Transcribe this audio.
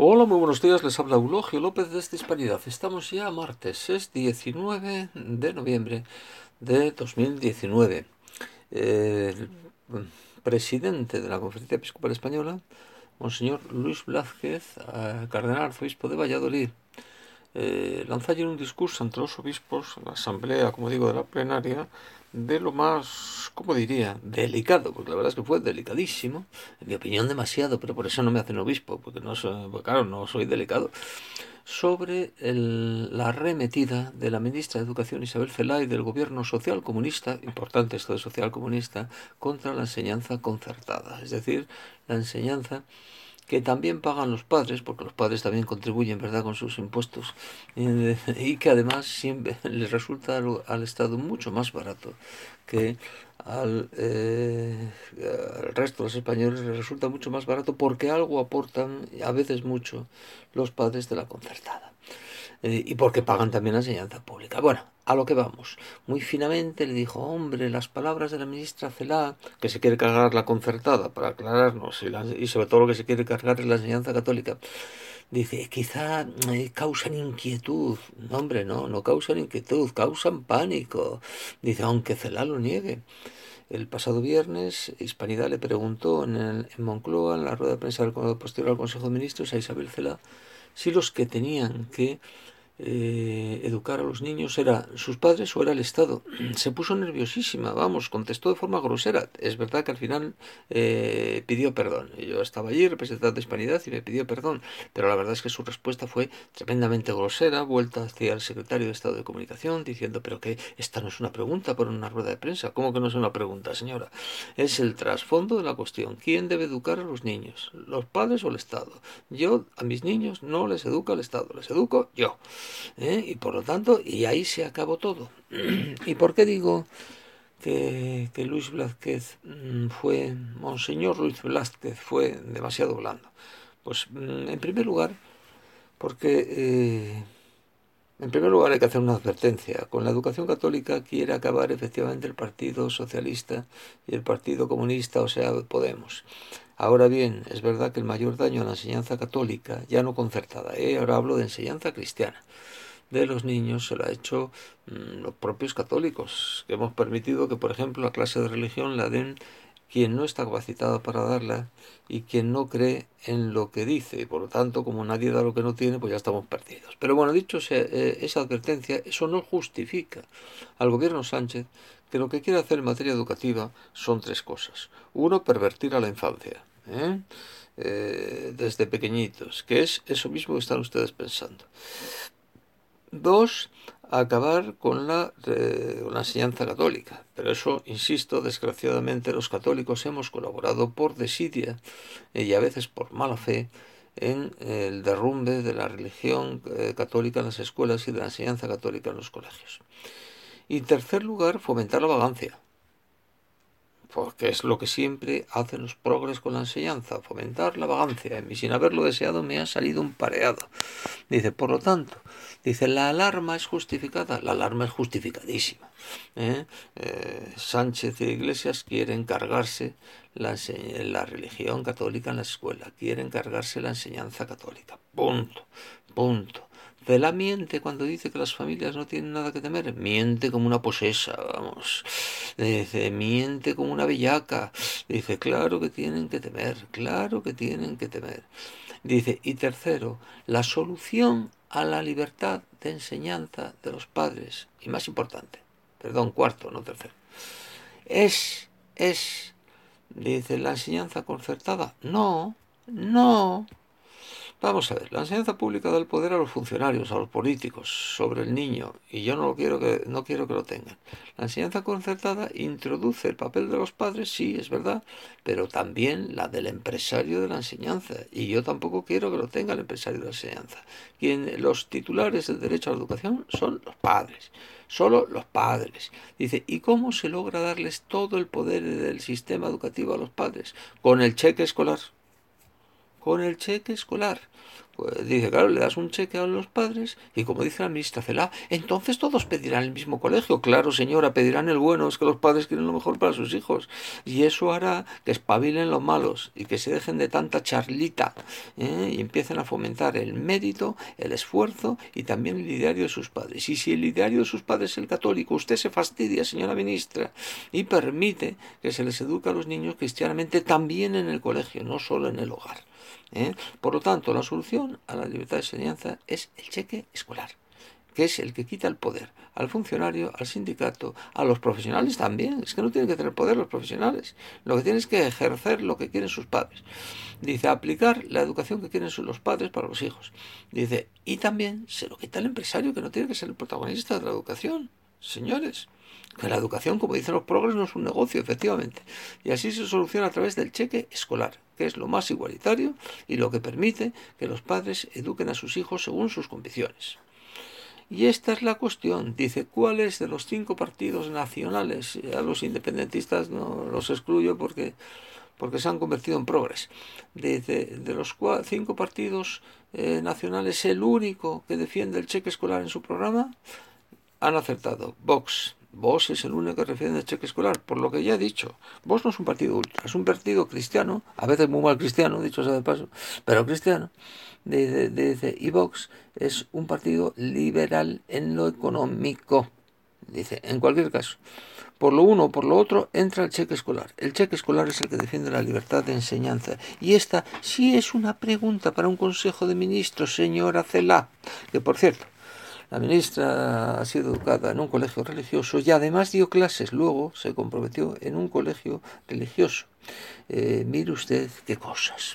Hola, muy buenos días. Les habla Eulogio López desde Hispanidad. Estamos ya martes, es 19 de noviembre de 2019. El presidente de la Conferencia Episcopal Española, Monseñor Luis Blázquez, eh, cardenal arzobispo de Valladolid, eh, lanzó ayer un discurso ante los obispos, la asamblea, como digo, de la plenaria, de lo más, ¿cómo diría?, delicado, porque la verdad es que fue delicadísimo, en mi opinión demasiado, pero por eso no me hacen obispo, porque no soy, claro, no soy delicado, sobre la arremetida de la ministra de Educación Isabel Celay del gobierno social comunista, importante esto de social comunista, contra la enseñanza concertada, es decir, la enseñanza que también pagan los padres, porque los padres también contribuyen, ¿verdad?, con sus impuestos, y que además siempre les resulta al, Estado mucho más barato que al, eh, al, resto de los españoles les resulta mucho más barato porque algo aportan, a veces mucho, los padres de la concertada. Eh, y porque pagan también la enseñanza pública. Bueno, a lo que vamos. Muy finamente le dijo, hombre, las palabras de la ministra Celá, que se quiere cargar la concertada, para aclararnos, y, sobre todo lo que se quiere cargar es la enseñanza católica, dice, quizá eh, causan inquietud. No, hombre, no, no causan inquietud, causan pánico. Dice, aunque Celá lo niegue. El pasado viernes, Hispanidad le preguntó en, el, en Moncloa, en la rueda de prensa del posterior al Consejo de Ministros, a Isabel Celá, si los que tenían que eh, educar a los niños era sus padres o era el Estado. Se puso nerviosísima, vamos, contestó de forma grosera. Es verdad que al final eh, pidió perdón. Yo estaba allí representando a Hispanidad y me pidió perdón, pero la verdad es que su respuesta fue tremendamente grosera, vuelta hacia el secretario de Estado de Comunicación diciendo, pero que esta no es una pregunta por una rueda de prensa. ¿Cómo que no es una pregunta, señora? Es el trasfondo de la cuestión. ¿Quién debe educar a los niños? ¿Los padres o el Estado? Yo a mis niños no les educo el Estado, les educo yo. ¿Eh? y por lo tanto, y ahí se acabó todo. ¿Y por qué digo que, que Luis Blázquez mm, fue, Monseñor Luis Blázquez fue demasiado blando? Pues mm, en primer lugar, porque eh, en primer lugar hay que hacer una advertencia. Con la educación católica quiere acabar efectivamente el Partido Socialista y el Partido Comunista, o sea, Podemos. Ahora bien, es verdad que el mayor daño a la enseñanza católica, ya no concertada, ¿eh? ahora hablo de enseñanza cristiana, de los niños se lo ha hecho mm, los propios católicos, que hemos permitido que, por ejemplo, la clase de religión la den quien no está capacitado para darla y quien no cree en lo que dice. Y por lo tanto, como nadie da lo que no tiene, pues ya estamos perdidos. Pero bueno, dicho eh, esa advertencia, eso no justifica al gobierno Sánchez que lo que quiere hacer en materia educativa son tres cosas. Uno, pervertir a la infancia. ¿eh? Eh, desde pequeñitos, que es eso mismo que están ustedes pensando. Dos, acabar con la, enseñanza católica. Pero eso, insisto, desgraciadamente los católicos hemos colaborado por desidia y a veces por mala fe en el derrumbe de la religión eh, católica en las escuelas y de la enseñanza católica en los colegios. Y en tercer lugar, fomentar la vagancia porque es lo que siempre hacen los progres con la enseñanza, fomentar la vagancia. Y sin haberlo deseado me ha salido un pareado. Dice, por lo tanto, dice, la alarma es justificada. La alarma es justificadísima. ¿eh? Eh, Sánchez y Iglesias quieren cargarse la, la religión católica en la escuela, quieren cargarse la enseñanza católica. Punto, punto. Vela miente cuando dice que las familias no tienen nada que temer. Miente como una posesa, vamos. Dice, miente como una bellaca. Dice, claro que tienen que temer, claro que tienen que temer. Dice, y tercero, la solución a la libertad de enseñanza de los padres. Y más importante, perdón, cuarto, no tercero. Es, es, dice, la enseñanza concertada. No, no, Vamos a ver, la enseñanza pública da el poder a los funcionarios, a los políticos, sobre el niño, y yo no lo quiero que, no quiero que lo tengan. La enseñanza concertada introduce el papel de los padres, sí, es verdad, pero también la del empresario de la enseñanza, y yo tampoco quiero que lo tenga el empresario de la enseñanza. Quien, los titulares del derecho a la educación son los padres, solo los padres. Dice, ¿y cómo se logra darles todo el poder del sistema educativo a los padres? Con el cheque escolar con el cheque escolar. Pues dice, claro, le das un cheque a los padres y como dice la ministra Celá, entonces todos pedirán el mismo colegio. Claro, señora, pedirán el bueno, es que los padres quieren lo mejor para sus hijos. Y eso hará que espabilen los malos y que se dejen de tanta charlita ¿eh? y empiecen a fomentar el mérito, el esfuerzo y también el ideario de sus padres. Y si el ideario de sus padres es el católico, usted se fastidia, señora ministra, y permite que se les eduque a los niños cristianamente también en el colegio, no solo en el hogar. ¿Eh? Por lo tanto, la solución a la libertad de enseñanza es el cheque escolar, que es el que quita el poder al funcionario, al sindicato, a los profesionales también. Es que no tienen que tener poder los profesionales. Lo que tienen es que ejercer lo que quieren sus padres. Dice, aplicar la educación que quieren los padres para los hijos. Dice, y también se lo quita el empresario, que no tiene que ser el protagonista de la educación. Señores, que la educación, como dicen los progres, no es un negocio, efectivamente. Y así se soluciona a través del cheque escolar, que es lo más igualitario y lo que permite que los padres eduquen a sus hijos según sus convicciones. Y esta es la cuestión. Dice, ¿cuáles de los cinco partidos nacionales? A los independentistas no los excluyo porque, porque se han convertido en progres. Dice, de los cinco partidos eh, nacionales, el único que defiende el cheque escolar en su programa, han acertado. Vox, Vos es el único que refiere al cheque escolar, por lo que ya he dicho. Vos no es un partido ultra, es un partido cristiano, a veces muy mal cristiano, dicho sea de paso, pero cristiano. Dice, y Vox es un partido liberal en lo económico. Dice, en cualquier caso, por lo uno o por lo otro entra el cheque escolar. El cheque escolar es el que defiende la libertad de enseñanza. Y esta sí es una pregunta para un consejo de ministros, señora Celá, que por cierto, la ministra ha sido educada en un colegio religioso y además dio clases. Luego se comprometió en un colegio religioso. Eh, mire usted qué cosas.